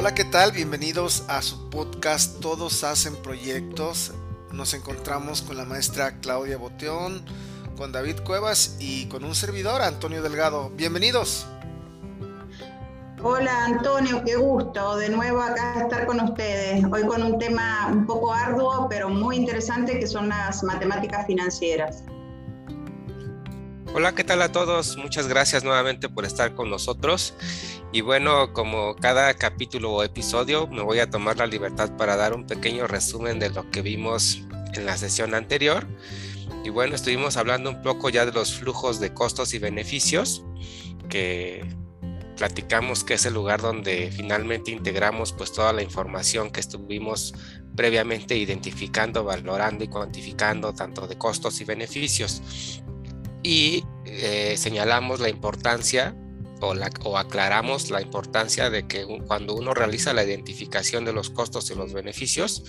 Hola, ¿qué tal? Bienvenidos a su podcast Todos hacen proyectos. Nos encontramos con la maestra Claudia Boteón, con David Cuevas y con un servidor, Antonio Delgado. Bienvenidos. Hola Antonio, qué gusto de nuevo acá estar con ustedes. Hoy con un tema un poco arduo, pero muy interesante, que son las matemáticas financieras. Hola, ¿qué tal a todos? Muchas gracias nuevamente por estar con nosotros. Y bueno, como cada capítulo o episodio, me voy a tomar la libertad para dar un pequeño resumen de lo que vimos en la sesión anterior. Y bueno, estuvimos hablando un poco ya de los flujos de costos y beneficios que platicamos que es el lugar donde finalmente integramos pues toda la información que estuvimos previamente identificando, valorando y cuantificando tanto de costos y beneficios. Y eh, señalamos la importancia o, aclaramos la importancia de que cuando uno realiza la identificación de los costos y los beneficios,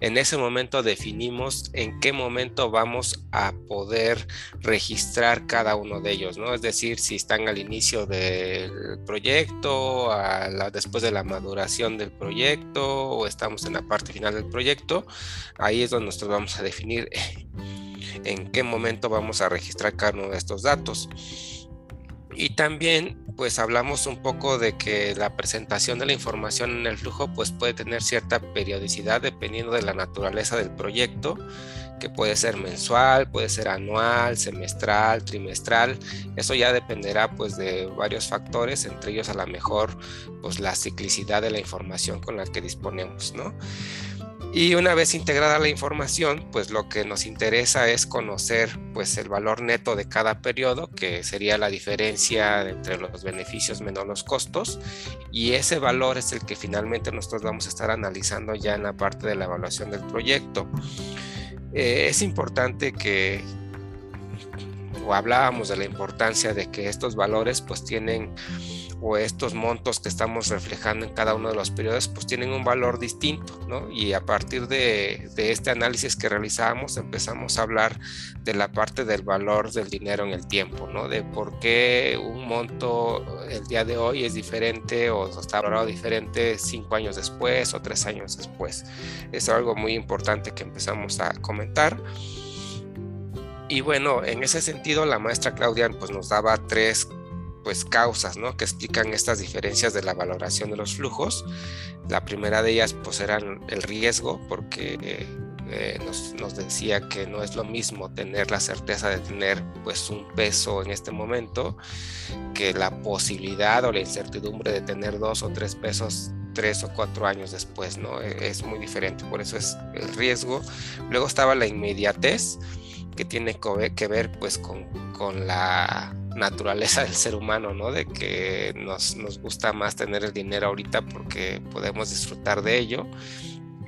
en ese momento definimos en qué momento vamos a poder registrar cada uno de ellos, ¿no? Es decir, si están al inicio del proyecto, después de la maduración del proyecto o estamos en la parte final del proyecto, ahí es donde nosotros vamos a definir en qué momento vamos a registrar cada uno de estos datos. Y también pues hablamos un poco de que la presentación de la información en el flujo pues puede tener cierta periodicidad dependiendo de la naturaleza del proyecto, que puede ser mensual, puede ser anual, semestral, trimestral. Eso ya dependerá pues de varios factores, entre ellos a lo mejor pues la ciclicidad de la información con la que disponemos, ¿no? Y una vez integrada la información, pues lo que nos interesa es conocer pues el valor neto de cada periodo, que sería la diferencia entre los beneficios menos los costos, y ese valor es el que finalmente nosotros vamos a estar analizando ya en la parte de la evaluación del proyecto. Eh, es importante que o hablábamos de la importancia de que estos valores pues tienen o estos montos que estamos reflejando en cada uno de los periodos, pues tienen un valor distinto, ¿no? Y a partir de, este análisis que realizamos, empezamos a hablar de la parte del valor del dinero en el tiempo, ¿no? De por qué un monto el día de hoy es diferente o está valorado diferente cinco años después o tres años después. Es algo muy importante que empezamos a comentar. Y bueno, en ese sentido, la maestra Claudia pues, nos daba tres pues causas ¿no? que explican estas diferencias de la valoración de los flujos. La primera de ellas pues era el riesgo porque eh, nos, decía que no es lo mismo tener la certeza de tener pues un peso en este momento que la posibilidad o la incertidumbre de tener dos o tres pesos tres o cuatro años después, ¿no? E, es muy diferente, por eso es el riesgo. Luego estaba la inmediatez, que tiene que ver pues con, con la naturaleza del ser humano, ¿no? De que nos, nos gusta más tener el dinero ahorita porque podemos disfrutar de ello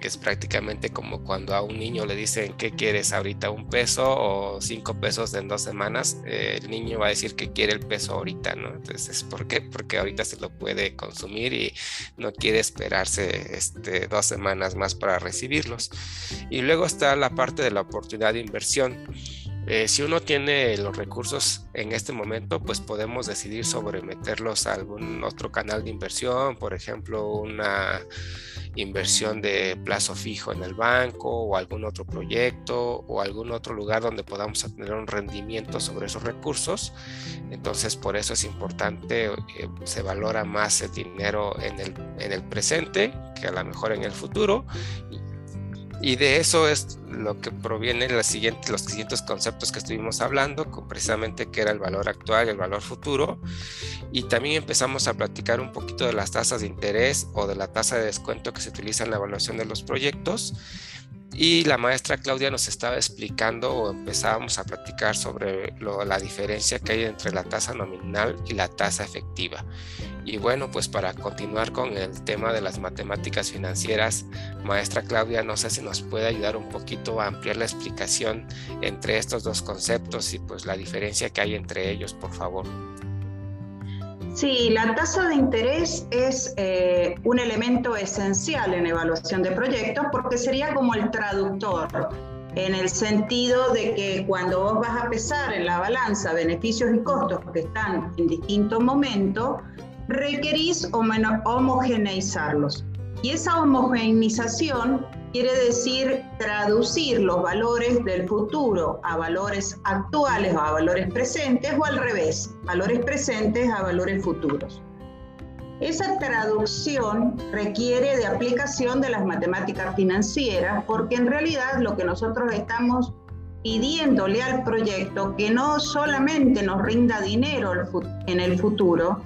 es prácticamente como cuando a un niño le dicen qué quieres ahorita, un peso o cinco pesos en dos semanas, eh, el niño va a decir que quiere el peso ahorita, ¿no? Entonces, ¿por qué? Porque ahorita se lo puede consumir y no quiere esperarse este, dos semanas más para recibirlos. Y luego está la parte de la oportunidad de inversión. Eh, si uno tiene los recursos en este momento, pues podemos decidir sobre meterlos a algún otro canal de inversión, por ejemplo, una inversión de plazo fijo en el banco o algún otro proyecto o algún otro lugar donde podamos tener un rendimiento sobre esos recursos. Entonces, por eso es importante, eh, se valora más el dinero en el, en el presente que a lo mejor en el futuro y de eso es lo que proviene los siguientes conceptos que estuvimos hablando, precisamente que era el valor actual y el valor futuro. Y también empezamos a platicar un poquito de las tasas de interés o de la tasa de descuento que se utiliza en la evaluación de los proyectos. Y la maestra Claudia nos estaba explicando o empezábamos a platicar sobre la diferencia que hay entre la tasa nominal y la tasa efectiva. Y bueno, pues para continuar con el tema de las matemáticas financieras, maestra Claudia, no sé si nos puede ayudar un poquito a ampliar la explicación entre estos dos conceptos y pues la diferencia que hay entre ellos, por favor. Sí, la tasa de interés es eh, un elemento esencial en evaluación de proyectos porque sería como el traductor, en el sentido de que cuando vos vas a pesar en la balanza beneficios y costos que están en distintos momentos, requerís homogeneizarlos. Y esa homogeneización quiere decir traducir los valores del futuro a valores actuales o a valores presentes o al revés, valores presentes a valores futuros. Esa traducción requiere de aplicación de las matemáticas financieras porque en realidad lo que nosotros estamos pidiéndole al proyecto que no solamente nos rinda dinero en el futuro,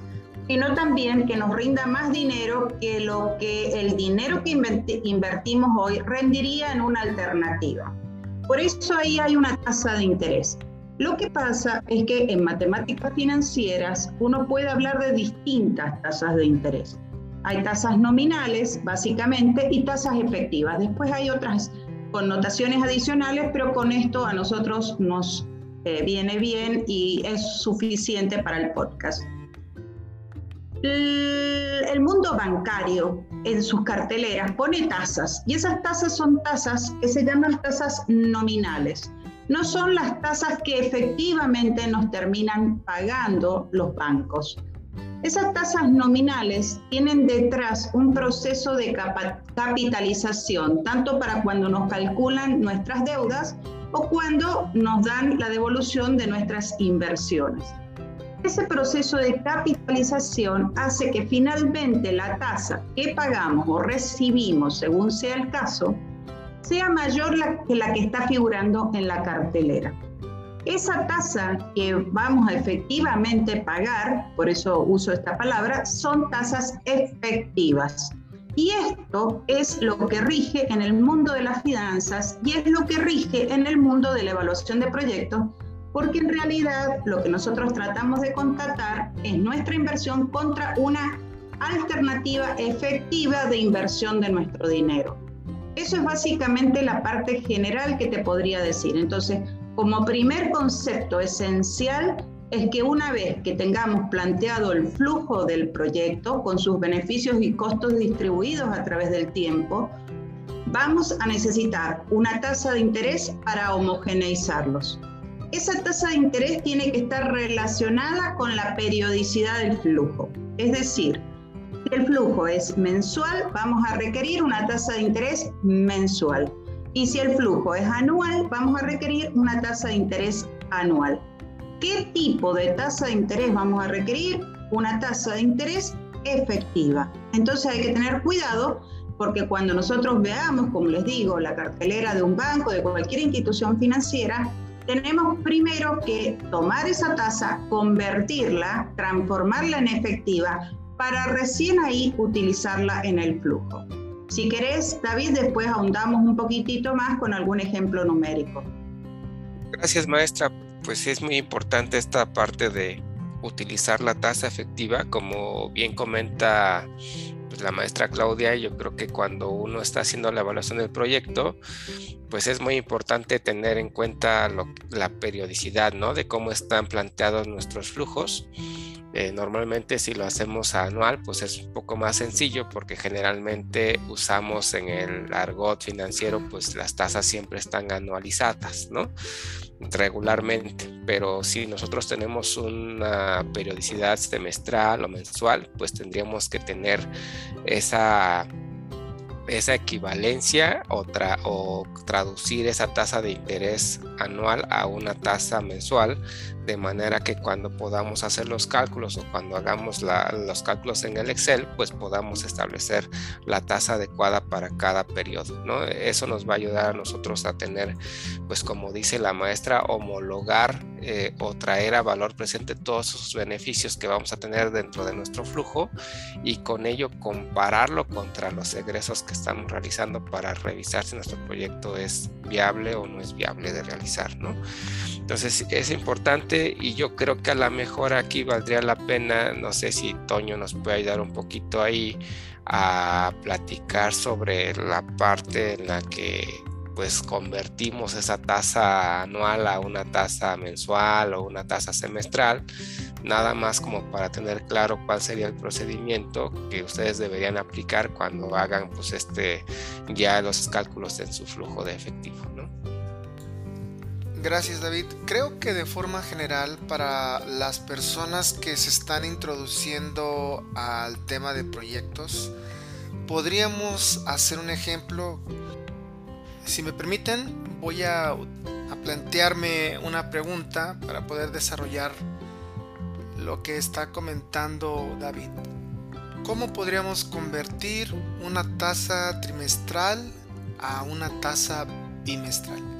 sino también que nos rinda más dinero que lo que el dinero que invertimos hoy rendiría en una alternativa. Por eso ahí hay una tasa de interés. Lo que pasa es que en matemáticas financieras uno puede hablar de distintas tasas de interés. Hay tasas nominales, básicamente, y tasas efectivas. Después hay otras connotaciones adicionales, pero con esto a nosotros nos eh, viene bien y es suficiente para el podcast. El mundo bancario en sus carteleras pone tasas y esas tasas son tasas que se llaman tasas nominales no son las tasas que efectivamente nos terminan pagando los bancos. Esas tasas nominales tienen detrás un proceso de capitalización, tanto para cuando nos calculan nuestras deudas o cuando nos dan la devolución de nuestras inversiones. Ese proceso de capitalización hace que finalmente la tasa que pagamos o recibimos, según sea el caso, sea mayor que la que está figurando en la cartelera. Esa tasa que vamos a efectivamente pagar, por eso uso esta palabra, son tasas efectivas. Y esto es lo que rige en el mundo de las finanzas y es lo que rige en el mundo de la evaluación de proyectos, porque en realidad lo que nosotros tratamos de contratar es nuestra inversión contra una alternativa efectiva de inversión de nuestro dinero. Eso es básicamente la parte general que te podría decir. Entonces, como primer concepto esencial es que una vez que tengamos planteado el flujo del proyecto con sus beneficios y costos distribuidos a través del tiempo, vamos a necesitar una tasa de interés para homogeneizarlos. Esa tasa de interés tiene que estar relacionada con la periodicidad del flujo. Es decir, si el flujo es mensual, vamos a requerir una tasa de interés mensual. Y si el flujo es anual, vamos a requerir una tasa de interés anual. ¿Qué tipo de tasa de interés vamos a requerir? Una tasa de interés efectiva. Entonces hay que tener cuidado porque cuando nosotros veamos, como les digo, la cartelera de un banco, de cualquier institución financiera, tenemos primero que tomar esa tasa, convertirla, transformarla en efectiva para recién ahí utilizarla en el flujo. Si querés, David, después ahondamos un poquitito más con algún ejemplo numérico. Gracias, maestra. Pues es muy importante esta parte de utilizar la tasa efectiva, como bien comenta pues, la maestra Claudia, yo creo que cuando uno está haciendo la evaluación del proyecto, pues es muy importante tener en cuenta la periodicidad, ¿no? De cómo están planteados nuestros flujos eh, normalmente si lo hacemos anual, pues es un poco más sencillo porque generalmente usamos en el argot financiero, pues las tasas siempre están anualizadas, ¿no? Regularmente, pero si nosotros tenemos una periodicidad semestral o mensual, pues tendríamos que tener esa esa equivalencia o, o, traducir esa tasa de interés anual a una tasa mensual, de manera que cuando podamos hacer los cálculos o cuando hagamos los cálculos en el Excel, pues podamos establecer la tasa adecuada para cada periodo. ¿no? Eso nos va a ayudar a nosotros a tener, pues como dice la maestra, homologar eh, o traer a valor presente todos esos beneficios que vamos a tener dentro de nuestro flujo y con ello compararlo contra los egresos que estamos realizando para revisar si nuestro proyecto es viable o no es viable de realizar, ¿no? Entonces es importante y yo creo que a lo mejor aquí valdría la pena, no sé si Toño nos puede ayudar un poquito ahí a platicar sobre la parte en la que pues convertimos esa tasa anual a una tasa mensual o una tasa semestral, nada más como para tener claro cuál sería el procedimiento que ustedes deberían aplicar cuando hagan pues este ya los cálculos en su flujo de efectivo, Gracias David. Creo que de forma general para las personas que se están introduciendo al tema de proyectos, podríamos hacer un ejemplo. Si me permiten, voy a, plantearme una pregunta para poder desarrollar lo que está comentando David. ¿Cómo podríamos convertir una tasa trimestral a una tasa bimestral?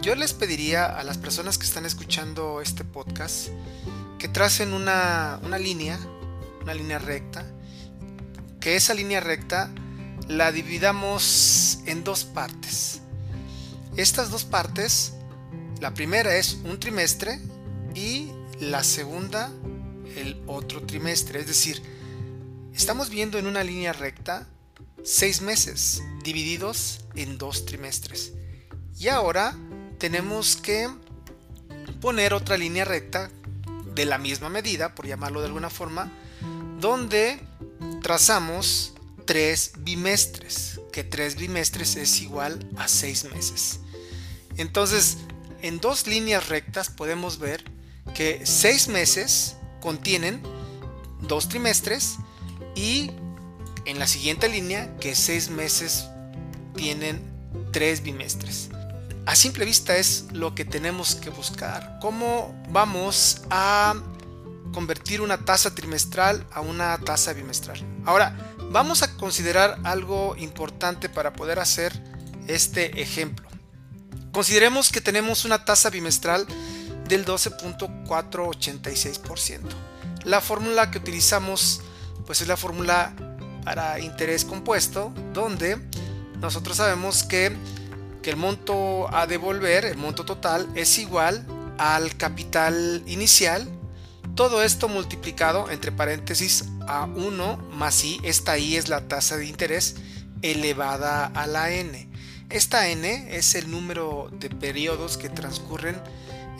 Yo les pediría a las personas que están escuchando este podcast que tracen una, una línea, una línea recta, que esa línea recta la dividamos en dos partes. Estas dos partes, la primera es un trimestre y la segunda el otro trimestre. Es decir, estamos viendo en una línea recta seis meses divididos en dos trimestres. Y ahora tenemos que poner otra línea recta de la misma medida, por llamarlo de alguna forma, donde trazamos tres bimestres, que tres bimestres es igual a seis meses. Entonces, en dos líneas rectas podemos ver que seis meses contienen dos trimestres y en la siguiente línea que seis meses tienen tres bimestres. A simple vista es lo que tenemos que buscar. ¿Cómo vamos a convertir una tasa trimestral a una tasa bimestral? Ahora, vamos a considerar algo importante para poder hacer este ejemplo. Consideremos que tenemos una tasa bimestral del 12.486%. La fórmula que utilizamos pues es la fórmula para interés compuesto donde nosotros sabemos que, que el monto a devolver, el monto total es igual al capital inicial todo esto multiplicado entre paréntesis a 1 más i, esta i es la tasa de interés elevada a la n. Esta n es el número de periodos que transcurren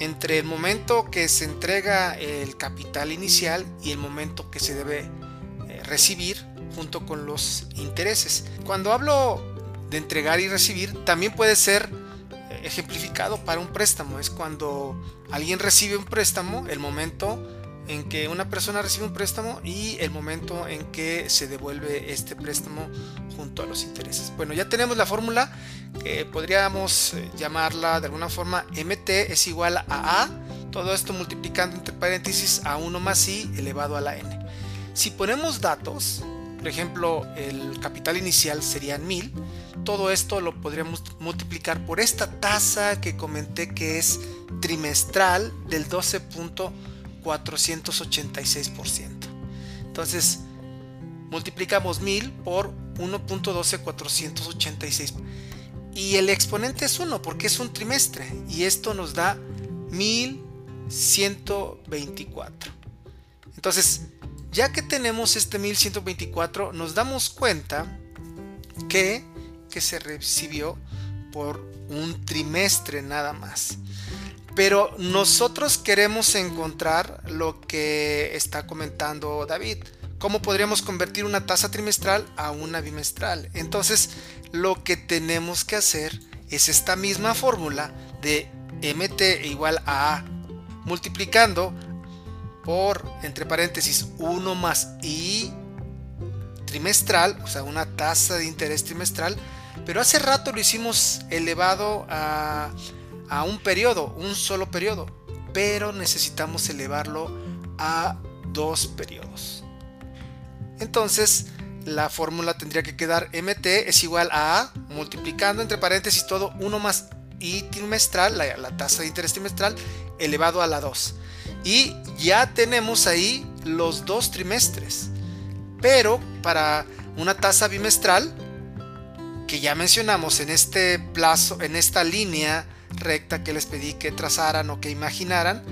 entre el momento que se entrega el capital inicial y el momento que se debe eh, recibir junto con los intereses. Cuando hablo de entregar y recibir, también puede ser ejemplificado para un préstamo. Es cuando alguien recibe un préstamo, el momento en que una persona recibe un préstamo y el momento en que se devuelve este préstamo junto a los intereses. Bueno, ya tenemos la fórmula que podríamos eh, llamarla de alguna forma MT es igual a A, todo esto multiplicando entre paréntesis a 1 más I elevado a la N. Si ponemos datos, por ejemplo, el capital inicial serían 1000, todo esto lo podríamos multiplicar por esta tasa que comenté que es trimestral del 12.486%. Entonces, multiplicamos 1000 por 1.12486 y el exponente es 1 porque es un trimestre y esto nos da 1124. Entonces, ya que tenemos este 1124, nos damos cuenta que, que se recibió por un trimestre nada más. Pero nosotros queremos encontrar lo que está comentando David ¿Cómo podríamos convertir una tasa trimestral a una bimestral? Entonces, lo que tenemos que hacer es esta misma fórmula de MT igual a A multiplicando por, entre paréntesis, 1 más I trimestral, o sea, una tasa de interés trimestral, pero hace rato lo hicimos elevado a, a un periodo, un solo periodo, pero necesitamos elevarlo a dos periodos. Entonces, la fórmula tendría que quedar mt es igual a multiplicando entre paréntesis todo 1 más I trimestral, la, tasa de interés trimestral, elevado a la 2. Y ya tenemos ahí los dos trimestres. Pero para una tasa bimestral, que ya mencionamos en este plazo, en esta línea recta que les pedí que trazaran o que imaginaran,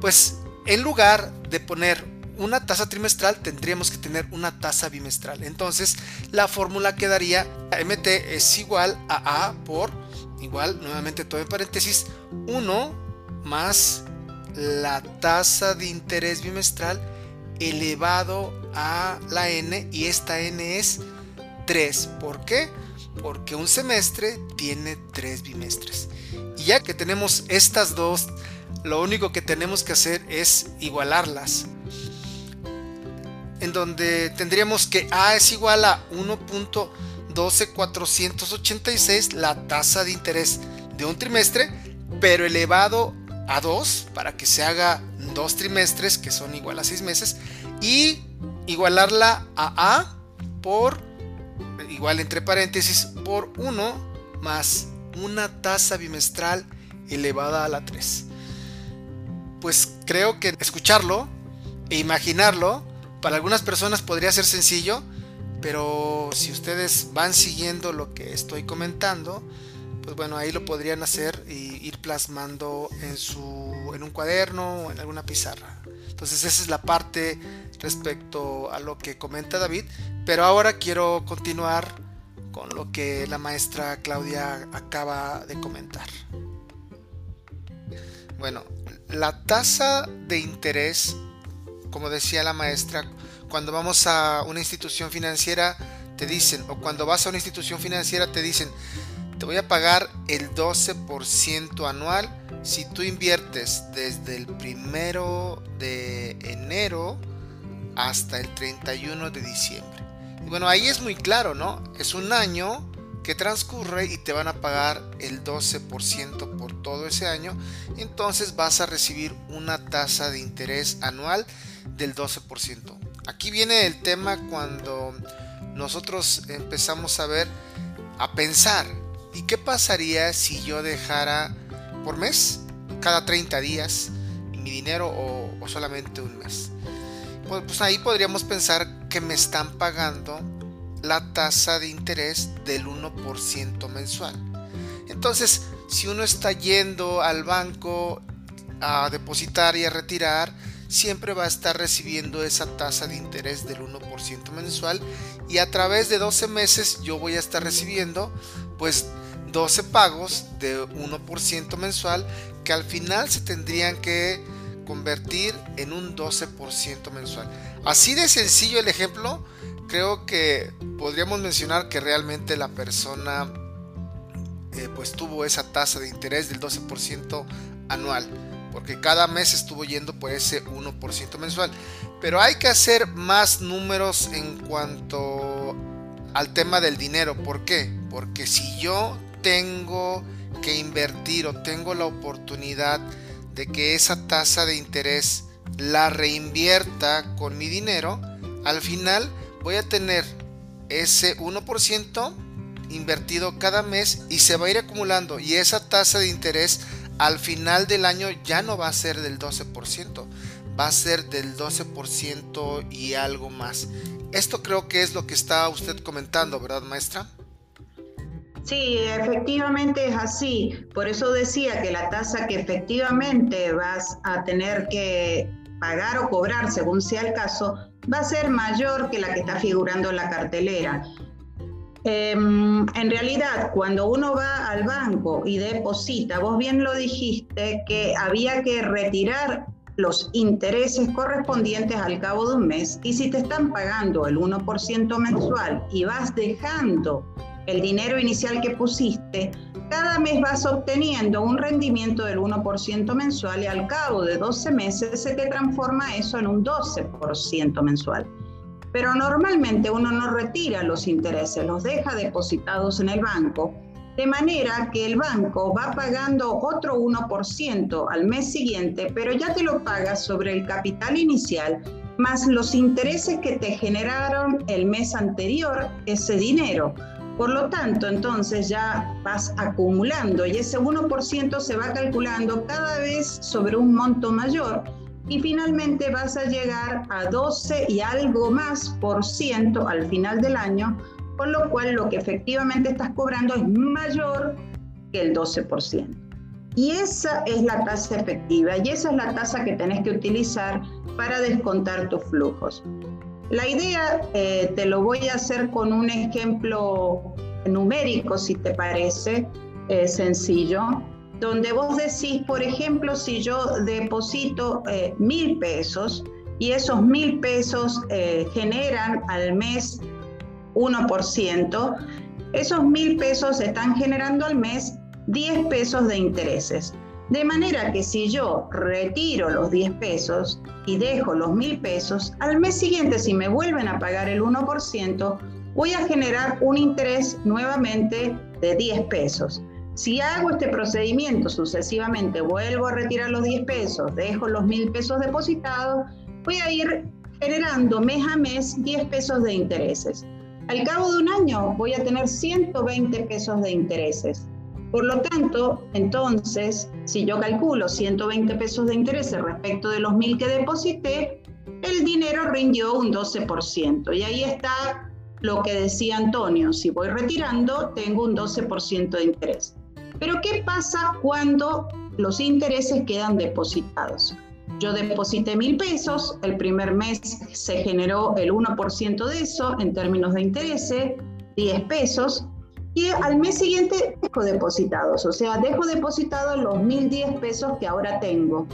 pues en lugar de poner una tasa trimestral tendríamos que tener una tasa bimestral. Entonces la fórmula quedaría MT es igual a A por igual, nuevamente todo en paréntesis, 1 más la tasa de interés bimestral elevado a la n y esta n es 3. ¿Por qué? Porque un semestre tiene 3 bimestres. Y ya que tenemos estas dos, lo único que tenemos que hacer es igualarlas. en donde tendríamos que A es igual a 1.12486, la tasa de interés de un trimestre, pero elevado a 2 para que se haga dos trimestres que son igual a 6 meses y igualarla a A por igual entre paréntesis por 1 más una tasa bimestral elevada a la 3. Pues creo que escucharlo e imaginarlo para algunas personas podría ser sencillo, pero si ustedes van siguiendo lo que estoy comentando, pues bueno, ahí lo podrían hacer y ir plasmando en su en un cuaderno o en alguna pizarra. Entonces esa es la parte respecto a lo que comenta David, pero ahora quiero continuar con lo que la maestra Claudia acaba de comentar. Bueno, la tasa de interés, como decía la maestra, cuando vamos a una institución financiera te dicen, o cuando vas a una institución financiera te dicen, te voy a pagar el 12% anual si tú inviertes desde el primero de enero hasta el 31 de diciembre. Y bueno, ahí es muy claro, ¿no? Es un año que transcurre y te van a pagar el 12% por todo ese año. Entonces vas a recibir una tasa de interés anual del 12%. Aquí viene el tema cuando nosotros empezamos a ver, a pensar, ¿y qué pasaría si yo dejara por mes, cada 30 días, mi dinero o, solamente un mes? Pues, pues ahí podríamos pensar que me están pagando la tasa de interés del 1% mensual. Entonces, si uno está yendo al banco a depositar y a retirar, siempre va a estar recibiendo esa tasa de interés del 1% mensual y a través de 12 meses yo voy a estar recibiendo pues 12 pagos de 1% mensual que al final se tendrían que convertir en un 12% mensual. Así de sencillo el ejemplo, creo que podríamos mencionar que realmente la persona eh, pues tuvo esa tasa de interés del 12% anual, porque cada mes estuvo yendo por ese 1% mensual. Pero hay que hacer más números en cuanto al tema del dinero. ¿Por qué? Porque si yo tengo que invertir o tengo la oportunidad de que esa tasa de interés la reinvierta con mi dinero, al final voy a tener ese 1% invertido cada mes y se va a ir acumulando y esa tasa de interés al final del año ya no va a ser del 12%, va a ser del 12% y algo más. Esto creo que es lo que está usted comentando, ¿verdad, maestra? Sí, efectivamente es así. Por eso decía que la tasa que efectivamente vas a tener que pagar o cobrar, según sea el caso, va a ser mayor que la que está figurando en la cartelera. Em, en realidad, cuando uno va al banco y deposita, vos bien lo dijiste, que había que retirar los intereses correspondientes al cabo de un mes y si te están pagando el 1% mensual y vas dejando el dinero inicial que pusiste, cada mes vas obteniendo un rendimiento del 1% mensual y al cabo de 12 meses se te transforma eso en un 12% mensual. Pero normalmente uno no retira los intereses, los deja depositados en el banco, de manera que el banco va pagando otro 1% al mes siguiente, pero ya te lo pagas sobre el capital inicial más los intereses que te generaron el mes anterior ese dinero. Por lo tanto, entonces ya vas acumulando y ese 1% se va calculando cada vez sobre un monto mayor y finalmente vas a llegar a 12 y algo más por ciento al final del año, con lo cual lo que efectivamente estás cobrando es mayor que el 12%. Y esa es la tasa efectiva y esa es la tasa que tenés que utilizar para descontar tus flujos. La idea eh, te lo voy a hacer con un ejemplo numérico, si te parece eh, sencillo, donde vos decís, por ejemplo, si yo deposito eh, mil pesos y esos mil pesos generan al mes 1%, esos mil pesos están generando al mes 10 pesos de intereses. De manera que si yo retiro los 10 pesos y dejo los 1000 pesos, al mes siguiente si me vuelven a pagar el 1%, voy a generar un interés nuevamente de 10 pesos. Si hago este procedimiento sucesivamente, vuelvo a retirar los 10 pesos, dejo los 1000 pesos depositados, voy a ir generando mes a mes 10 pesos de intereses. Al cabo de un año voy a tener 120 pesos de intereses. Por lo tanto, entonces, si yo calculo 120 pesos de interés respecto de los mil que deposité, el dinero rindió un 12%. Y ahí está lo que decía Antonio, si voy retirando, tengo un 12% de interés. Pero ¿qué pasa cuando los intereses quedan depositados? Yo deposité mil pesos, el primer mes se generó el 1% de eso en términos de intereses, 10 pesos, y al mes siguiente dejo depositados, o sea, dejo depositados los 1.010 pesos que ahora tengo.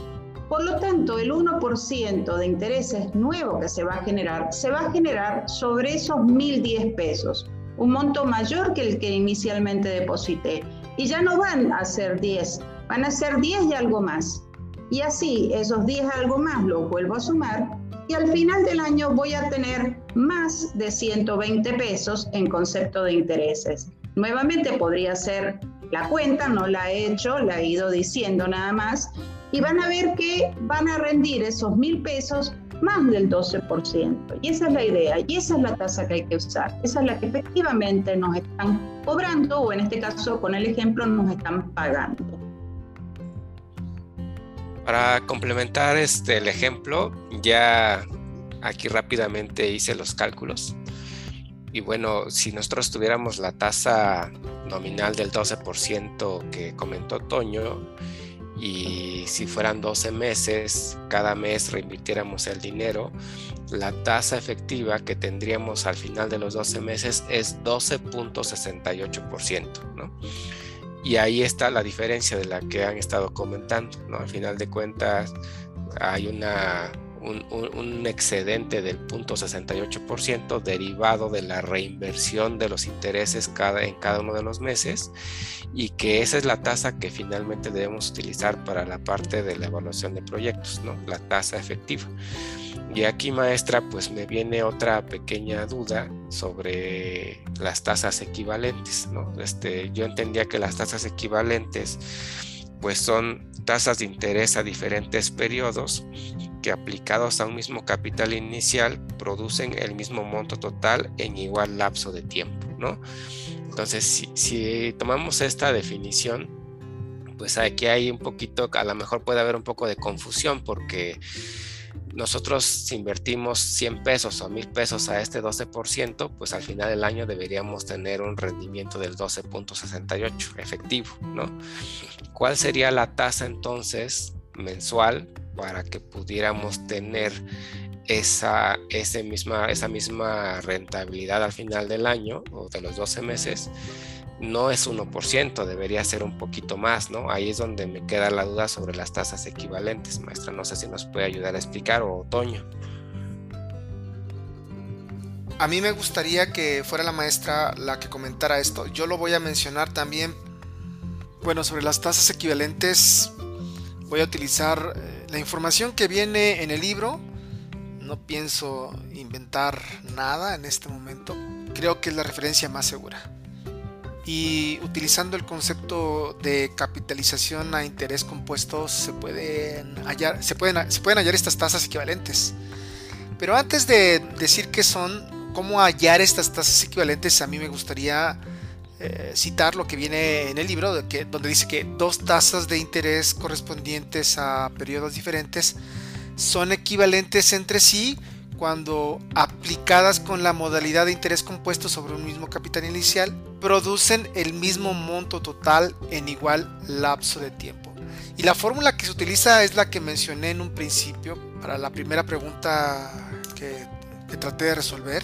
Por lo tanto, el 1% de intereses nuevo que se va a generar, se va a generar sobre esos 1.010 pesos, un monto mayor que el que inicialmente deposité. Y ya no van a ser 10, van a ser 10 y algo más. Y así, esos 10 algo más los vuelvo a sumar y al final del año voy a tener más de 120 pesos en concepto de intereses. Nuevamente podría ser la cuenta, no la he hecho, la he ido diciendo nada más, y van a ver que van a rendir esos mil pesos más del 12%. Y esa es la idea, y esa es la tasa que hay que usar. Esa es la que efectivamente nos están cobrando, o en este caso, con el ejemplo, nos están pagando. Para complementar este, el ejemplo, ya aquí rápidamente hice los cálculos. Y bueno, si nosotros tuviéramos la tasa nominal del 12% que comentó Toño, y si fueran 12 meses, cada mes reinvirtiéramos el dinero, la tasa efectiva que tendríamos al final de los 12 meses es 12.68%, ¿no? Y ahí está la diferencia de la que han estado comentando, ¿no? Al final de cuentas hay una un, excedente del 0.68% derivado de la reinversión de los intereses cada, en cada uno de los meses y que esa es la tasa que finalmente debemos utilizar para la parte de la evaluación de proyectos, ¿no? la tasa efectiva. Y aquí, maestra, pues me viene otra pequeña duda sobre las tasas equivalentes. ¿no? Este, yo entendía que las tasas equivalentes pues son tasas de interés a diferentes periodos aplicados a un mismo capital inicial producen el mismo monto total en igual lapso de tiempo, ¿no? Entonces, si, tomamos esta definición, pues aquí hay un poquito, a lo mejor puede haber un poco de confusión porque nosotros invertimos 100 pesos o 1000 pesos a este 12%, pues al final del año deberíamos tener un rendimiento del 12.68 efectivo, ¿no? ¿Cuál sería la tasa entonces mensual para que pudiéramos tener esa, misma, esa misma rentabilidad al final del año o de los 12 meses, no es 1%, debería ser un poquito más, ¿no? Ahí es donde me queda la duda sobre las tasas equivalentes, maestra. No sé si nos puede ayudar a explicar o Otoño. A mí me gustaría que fuera la maestra la que comentara esto. Yo lo voy a mencionar también. Bueno, sobre las tasas equivalentes voy a utilizar eh, la información que viene en el libro, no pienso inventar nada en este momento, creo que es la referencia más segura. Y utilizando el concepto de capitalización a interés compuesto se pueden hallar, se pueden, se pueden hallar estas tasas equivalentes. Pero antes de decir qué son, cómo hallar estas tasas equivalentes, a mí me gustaría eh, citar lo que viene en el libro, que, donde dice que dos tasas de interés correspondientes a periodos diferentes son equivalentes entre sí cuando aplicadas con la modalidad de interés compuesto sobre un mismo capital inicial, producen el mismo monto total en igual lapso de tiempo. Y la fórmula que se utiliza es la que mencioné en un principio para la primera pregunta que, que traté de resolver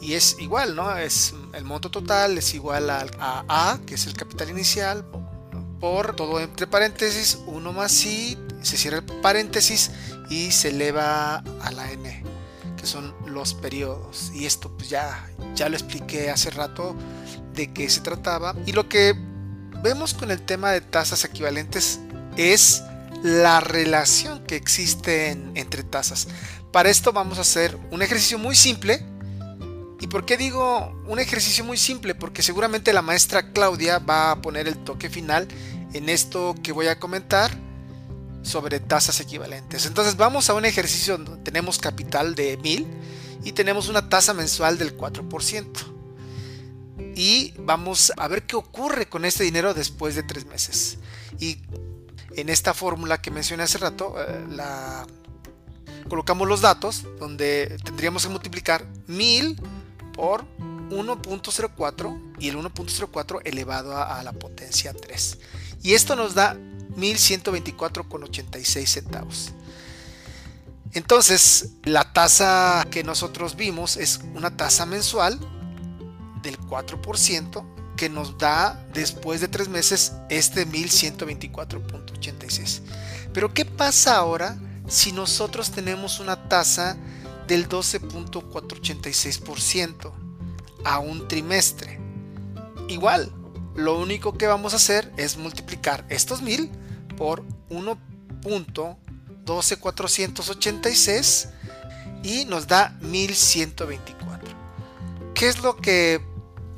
y es igual, ¿no? Es el monto total es igual a, A, que es el capital inicial, por todo entre paréntesis, 1 más I, se cierra el paréntesis y se eleva a la N, que son los periodos. Y esto pues ya, ya lo expliqué hace rato de qué se trataba. Y lo que vemos con el tema de tasas equivalentes es la relación que existe entre tasas. Para esto vamos a hacer un ejercicio muy simple. ¿Y por qué digo un ejercicio muy simple? Porque seguramente la maestra Claudia va a poner el toque final en esto que voy a comentar sobre tasas equivalentes. Entonces vamos a un ejercicio donde tenemos capital de 1000 y tenemos una tasa mensual del 4%. Y vamos a ver qué ocurre con este dinero después de tres meses. Y en esta fórmula que mencioné hace rato, eh, la colocamos los datos donde tendríamos que multiplicar 1000 por 1.04 y el 1.04 elevado a, la potencia 3. Y esto nos da 1124,86 centavos. Entonces, la tasa que nosotros vimos es una tasa mensual del 4% que nos da después de tres meses este 1124.86. Pero ¿qué pasa ahora si nosotros tenemos una tasa del 12.486% a un trimestre? Igual, lo único que vamos a hacer es multiplicar estos 1000 por 1.12486 y nos da 1124. ¿Qué es lo que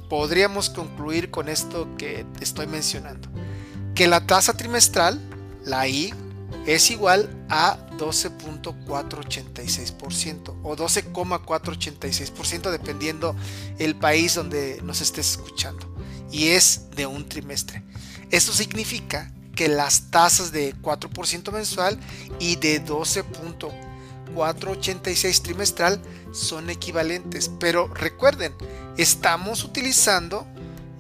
podríamos concluir con esto que estoy mencionando? Que la tasa trimestral, la I, es igual a 12.486% o 12,486% dependiendo el país donde nos estés escuchando. Y es de un trimestre. Esto significa que las tasas de 4% mensual y de 12.486 trimestral son equivalentes. Pero recuerden, estamos utilizando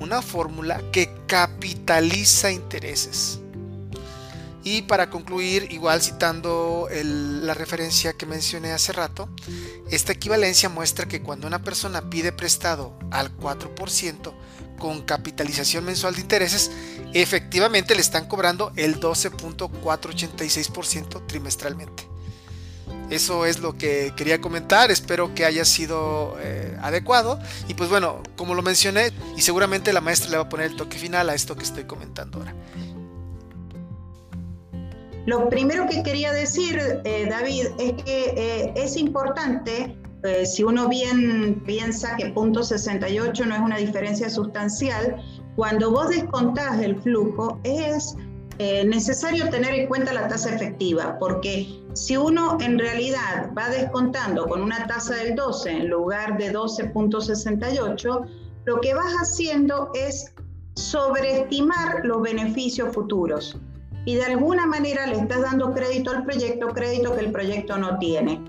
una fórmula que capitaliza intereses. Y para concluir, igual citando la referencia que mencioné hace rato, esta equivalencia muestra que cuando una persona pide prestado al 4% con capitalización mensual de intereses, efectivamente le están cobrando el 12.486% trimestralmente. Eso es lo que quería comentar, espero que haya sido eh, adecuado. Y pues bueno, como lo mencioné, y seguramente la maestra le va a poner el toque final a esto que estoy comentando ahora. Lo primero que quería decir, eh, David, es que eh, es importante eh, si uno bien piensa que punto 68 no es una diferencia sustancial, cuando vos descontás el flujo es necesario tener en cuenta la tasa efectiva, porque si uno en realidad va descontando con una tasa del 12 en lugar de 12.68, lo que vas haciendo es sobreestimar los beneficios futuros y de alguna manera le estás dando crédito al proyecto, crédito que el proyecto no tiene.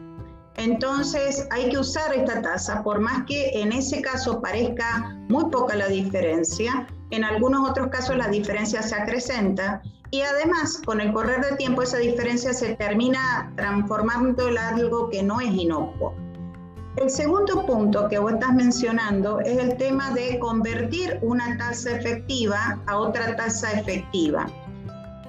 Entonces hay que usar esta tasa, por más que en ese caso parezca muy poca la diferencia, en algunos otros casos la diferencia se acrecenta y además con el correr del tiempo esa diferencia se termina transformando en algo que no es inocuo. El segundo punto que vos estás mencionando es el tema de convertir una tasa efectiva a otra tasa efectiva.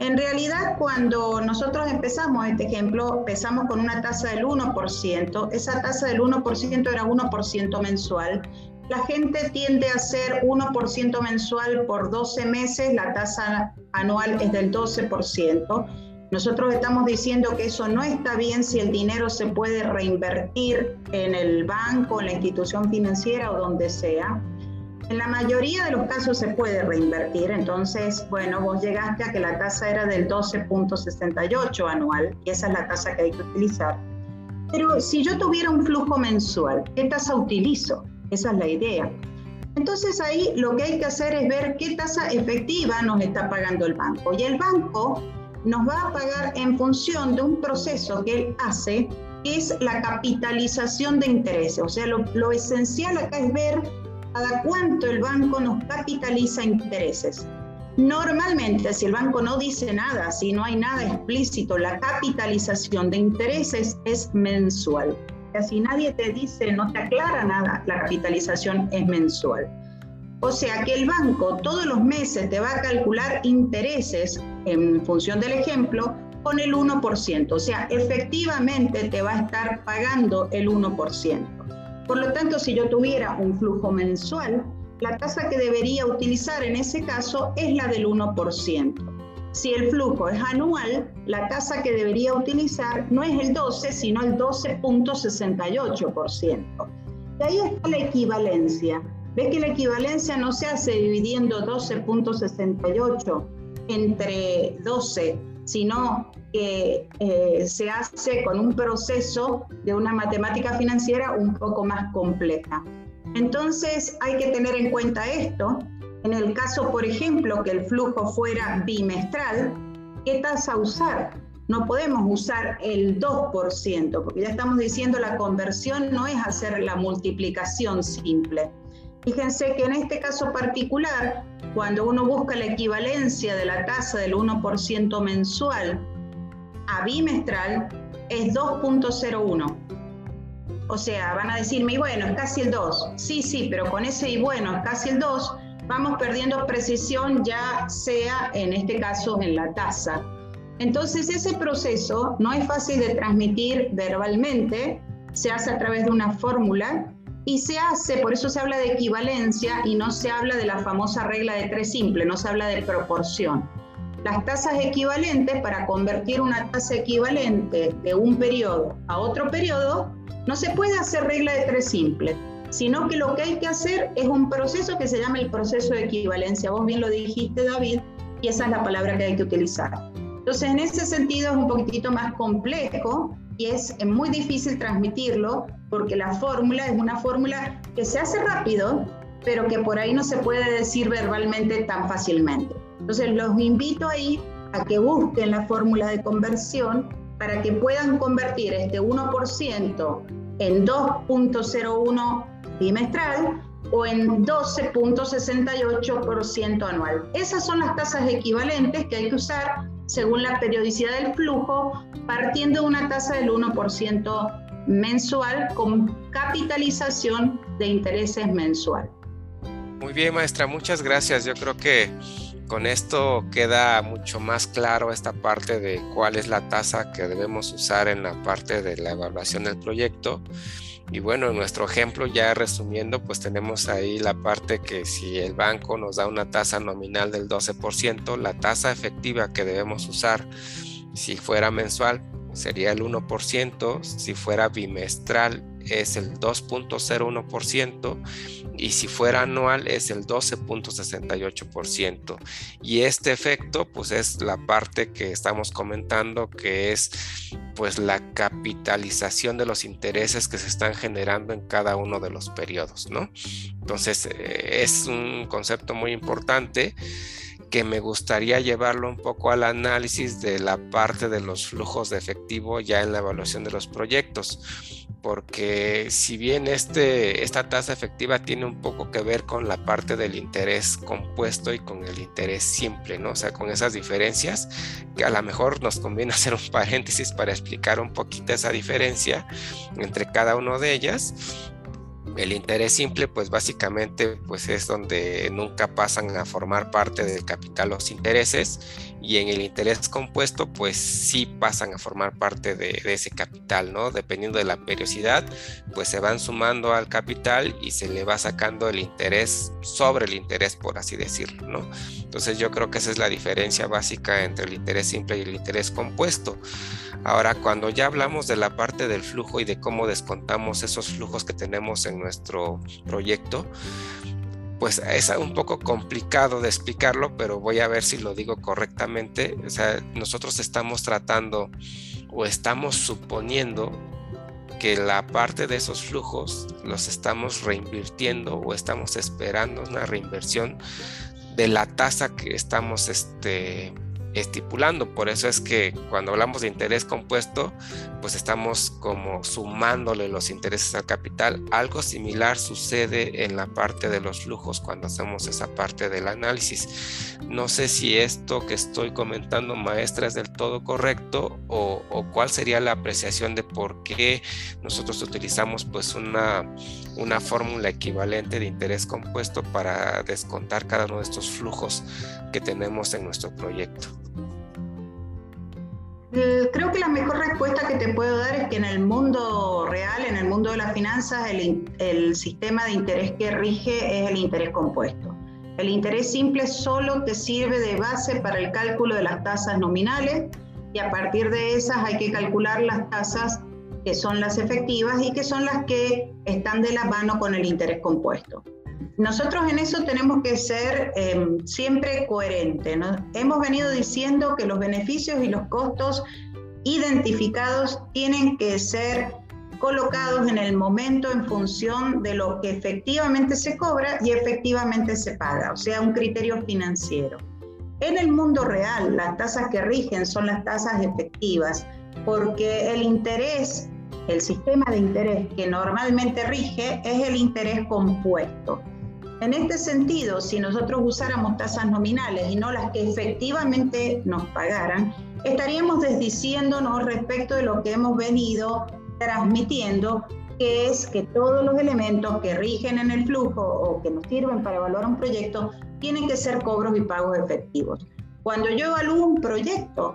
En realidad, cuando nosotros empezamos este ejemplo, empezamos con una tasa del 1%. Esa tasa del 1% era 1% mensual. La gente tiende a hacer 1% mensual por 12 meses, la tasa anual es del 12%. Nosotros estamos diciendo que eso no está bien si el dinero se puede reinvertir en el banco, en la institución financiera o donde sea. En la mayoría de los casos se puede reinvertir, entonces, bueno, vos llegaste a que la tasa era del 12.68 anual y esa es la tasa que hay que utilizar. Pero si yo tuviera un flujo mensual, ¿qué tasa utilizo? Esa es la idea. Entonces ahí lo que hay que hacer es ver qué tasa efectiva nos está pagando el banco. Y el banco nos va a pagar en función de un proceso que él hace, que es la capitalización de intereses. O sea, lo, esencial acá es ver cada cuánto el banco nos capitaliza intereses. Normalmente, si el banco no dice nada, si no hay nada explícito, la capitalización de intereses es mensual. Si nadie te dice, no te aclara nada, la capitalización es mensual. O sea que el banco todos los meses te va a calcular intereses en función del ejemplo con el 1%. O sea, efectivamente te va a estar pagando el 1%. Por lo tanto, si yo tuviera un flujo mensual, la tasa que debería utilizar en ese caso es la del 1%. si el flujo es anual, la tasa que debería utilizar no es el 12, sino el 12.68%. Y ahí está la equivalencia. Ves que la equivalencia no se hace dividiendo 12.68 entre 12, sino que eh, se hace con un proceso de una matemática financiera un poco más compleja. Entonces hay que tener en cuenta esto. En el caso, por ejemplo, que el flujo fuera bimestral, ¿qué tasa usar? No podemos usar el 2%, porque ya estamos diciendo la conversión no es hacer la multiplicación simple. Fíjense que en este caso particular, cuando uno busca la equivalencia de la tasa del 1% mensual a bimestral, es 2.01. O sea, van a decirme, y bueno, es casi el 2. Sí, sí, pero con ese y bueno, es casi el 2, vamos perdiendo precisión ya sea en este caso en la tasa. Entonces ese proceso no es fácil de transmitir verbalmente, se hace a través de una fórmula y se hace, por eso se habla de equivalencia y no se habla de la famosa regla de tres simple, no se habla de proporción. Las tasas equivalentes, para convertir una tasa equivalente de un periodo a otro periodo, no se puede hacer regla de tres simple, sino que lo que hay que hacer es un proceso que se llama el proceso de equivalencia. Vos bien lo dijiste, David, y esa es la palabra que hay que utilizar. Entonces, en ese sentido es un poquitito más complejo y es muy difícil transmitirlo porque la fórmula es una fórmula que se hace rápido, pero que por ahí no se puede decir verbalmente tan fácilmente. Entonces, los invito ahí a que busquen la fórmula de conversión para que puedan convertir este 1% en 2.01 bimestral o en 12.68% anual. Esas son las tasas equivalentes que hay que usar según la periodicidad del flujo, partiendo de una tasa del 1% mensual con capitalización de intereses mensual. Muy bien, maestra, muchas gracias. Yo creo que con esto queda mucho más claro esta parte de cuál es la tasa que debemos usar en la parte de la evaluación del proyecto. Y bueno, en nuestro ejemplo, ya resumiendo, pues tenemos ahí la parte que si el banco nos da una tasa nominal del 12%, la tasa efectiva que debemos usar si fuera mensual sería el 1%, si fuera bimestral es el 2.01% y si fuera anual es el 12.68%. Y este efecto pues es la parte que estamos comentando que es pues la capitalización de los intereses que se están generando en cada uno de los periodos, ¿no? Entonces eh, es un concepto muy importante que me gustaría llevarlo un poco al análisis de la parte de los flujos de efectivo ya en la evaluación de los proyectos, porque si bien este, esta tasa efectiva tiene un poco que ver con la parte del interés compuesto y con el interés simple, ¿no? O sea, con esas diferencias, que a lo mejor nos conviene hacer un paréntesis para explicar un poquito esa diferencia entre cada uno de ellas el interés simple, pues básicamente pues es donde nunca pasan a formar parte del capital los intereses y en el interés compuesto pues sí pasan a formar parte de, ese capital, ¿no? Dependiendo de la periodicidad, pues se van sumando al capital y se le va sacando el interés sobre el interés, por así decirlo, ¿no? Entonces yo creo que esa es la diferencia básica entre el interés simple y el interés compuesto. Ahora, cuando ya hablamos de la parte del flujo y de cómo descontamos esos flujos que tenemos en nuestro proyecto, pues es un poco complicado de explicarlo, pero voy a ver si lo digo correctamente. O sea, nosotros estamos tratando o estamos suponiendo que la parte de esos flujos los estamos reinvirtiendo o estamos esperando una reinversión de la tasa que estamos este, estipulando. Por eso es que cuando hablamos de interés compuesto, pues estamos como sumándole los intereses al capital. Algo similar sucede en la parte de los flujos cuando hacemos esa parte del análisis. No sé si esto que estoy comentando, maestra, es del todo correcto o, cuál sería la apreciación de por qué nosotros utilizamos pues una, una fórmula equivalente de interés compuesto para descontar cada uno de estos flujos que tenemos en nuestro proyecto. Eh, creo que la mejor respuesta que te puedo dar es que en el mundo real, en el mundo de las finanzas, el, sistema de interés que rige es el interés compuesto. El interés simple solo te sirve de base para el cálculo de las tasas nominales y a partir de esas hay que calcular las tasas que son las efectivas y que son las que están de la mano con el interés compuesto. Nosotros en eso tenemos que ser em, siempre coherentes. Hemos venido diciendo que los beneficios y los costos identificados tienen que ser colocados en el momento en función de lo que efectivamente se cobra y efectivamente se paga, o sea, un criterio financiero. En el mundo real, las tasas que rigen son las tasas efectivas, porque el interés, el sistema de interés que normalmente rige es el interés compuesto. En este sentido, si nosotros usáramos tasas nominales y no las que efectivamente nos pagaran, estaríamos desdiciéndonos respecto de lo que hemos venido transmitiendo, que es que todos los elementos que rigen en el flujo o que nos sirven para evaluar un proyecto tienen que ser cobros y pagos efectivos. Cuando yo evalúo un proyecto,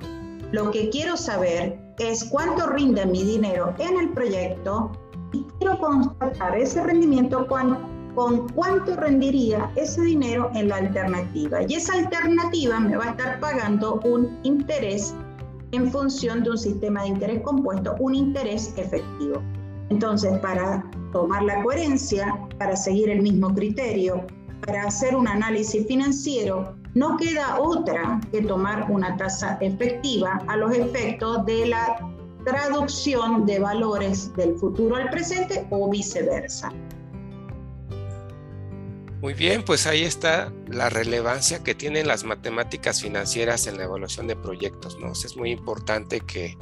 lo que quiero saber es cuánto rinde mi dinero en el proyecto y quiero constatar ese rendimiento con, con cuánto rendiría ese dinero en la alternativa. Y esa alternativa me va a estar pagando un interés en función de un sistema de interés compuesto, un interés efectivo. Entonces, para tomar la coherencia, para seguir el mismo criterio, para hacer un análisis financiero, no queda otra que tomar una tasa efectiva a los efectos de la traducción de valores del futuro al presente o viceversa. Muy bien, pues ahí está la relevancia que tienen las matemáticas financieras en la evaluación de proyectos, ¿no? Es muy importante que,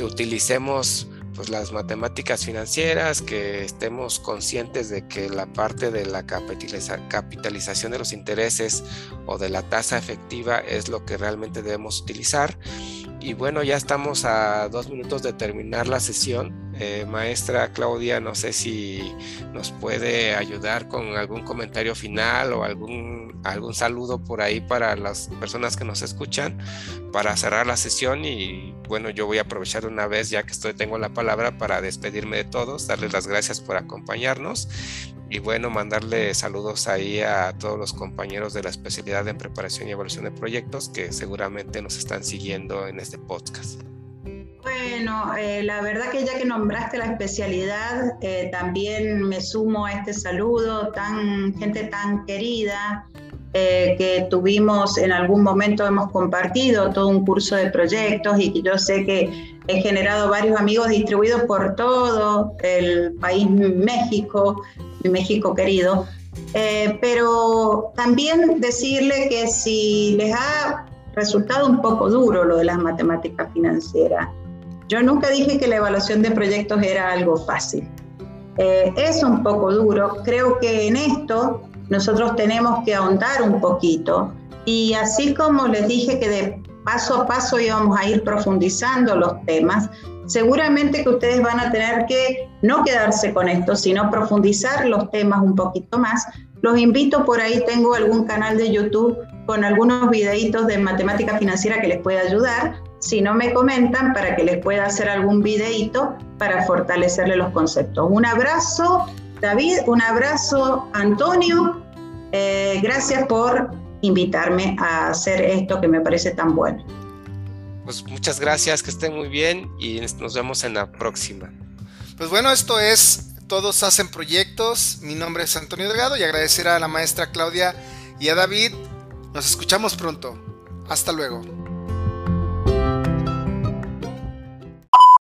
utilicemos pues las matemáticas financieras, que estemos conscientes de que la parte de la capitalización de los intereses o de la tasa efectiva es lo que realmente debemos utilizar. Y bueno, ya estamos a dos minutos de terminar la sesión. Eh, maestra Claudia, no sé si nos puede ayudar con algún comentario final o algún, algún saludo por ahí para las personas que nos escuchan para cerrar la sesión y bueno, yo voy a aprovechar una vez ya que estoy, tengo la palabra para despedirme de todos, darles las gracias por acompañarnos y bueno, mandarle saludos ahí a todos los compañeros de la especialidad en preparación y evaluación de proyectos que seguramente nos están siguiendo en este podcast. Bueno, eh, la verdad que ya que nombraste la especialidad, eh, también me sumo a este saludo, tan gente tan querida, eh, que tuvimos en algún momento, hemos compartido todo un curso de proyectos y que yo sé que he generado varios amigos distribuidos por todo el país México, México querido. pero también decirle que si les ha resultado un poco duro lo de las matemáticas financieras, yo nunca dije que la evaluación de proyectos era algo fácil. Eh, es un poco duro. Creo que en esto nosotros tenemos que ahondar un poquito. Y así como les dije que de paso a paso íbamos a ir profundizando los temas, seguramente que ustedes van a tener que no quedarse con esto, sino profundizar los temas un poquito más. Los invito por ahí, tengo algún canal de YouTube con algunos videitos de matemática financiera que les pueda ayudar si no me comentan para que les pueda hacer algún videito para fortalecerle los conceptos. Un abrazo, David, un abrazo, Antonio. Eh, gracias por invitarme a hacer esto que me parece tan bueno. Pues muchas gracias, que estén muy bien y nos vemos en la próxima. Pues bueno, esto es Todos hacen proyectos. Mi nombre es Antonio Delgado y agradecer a la maestra Claudia y a David. Nos escuchamos pronto. Hasta luego.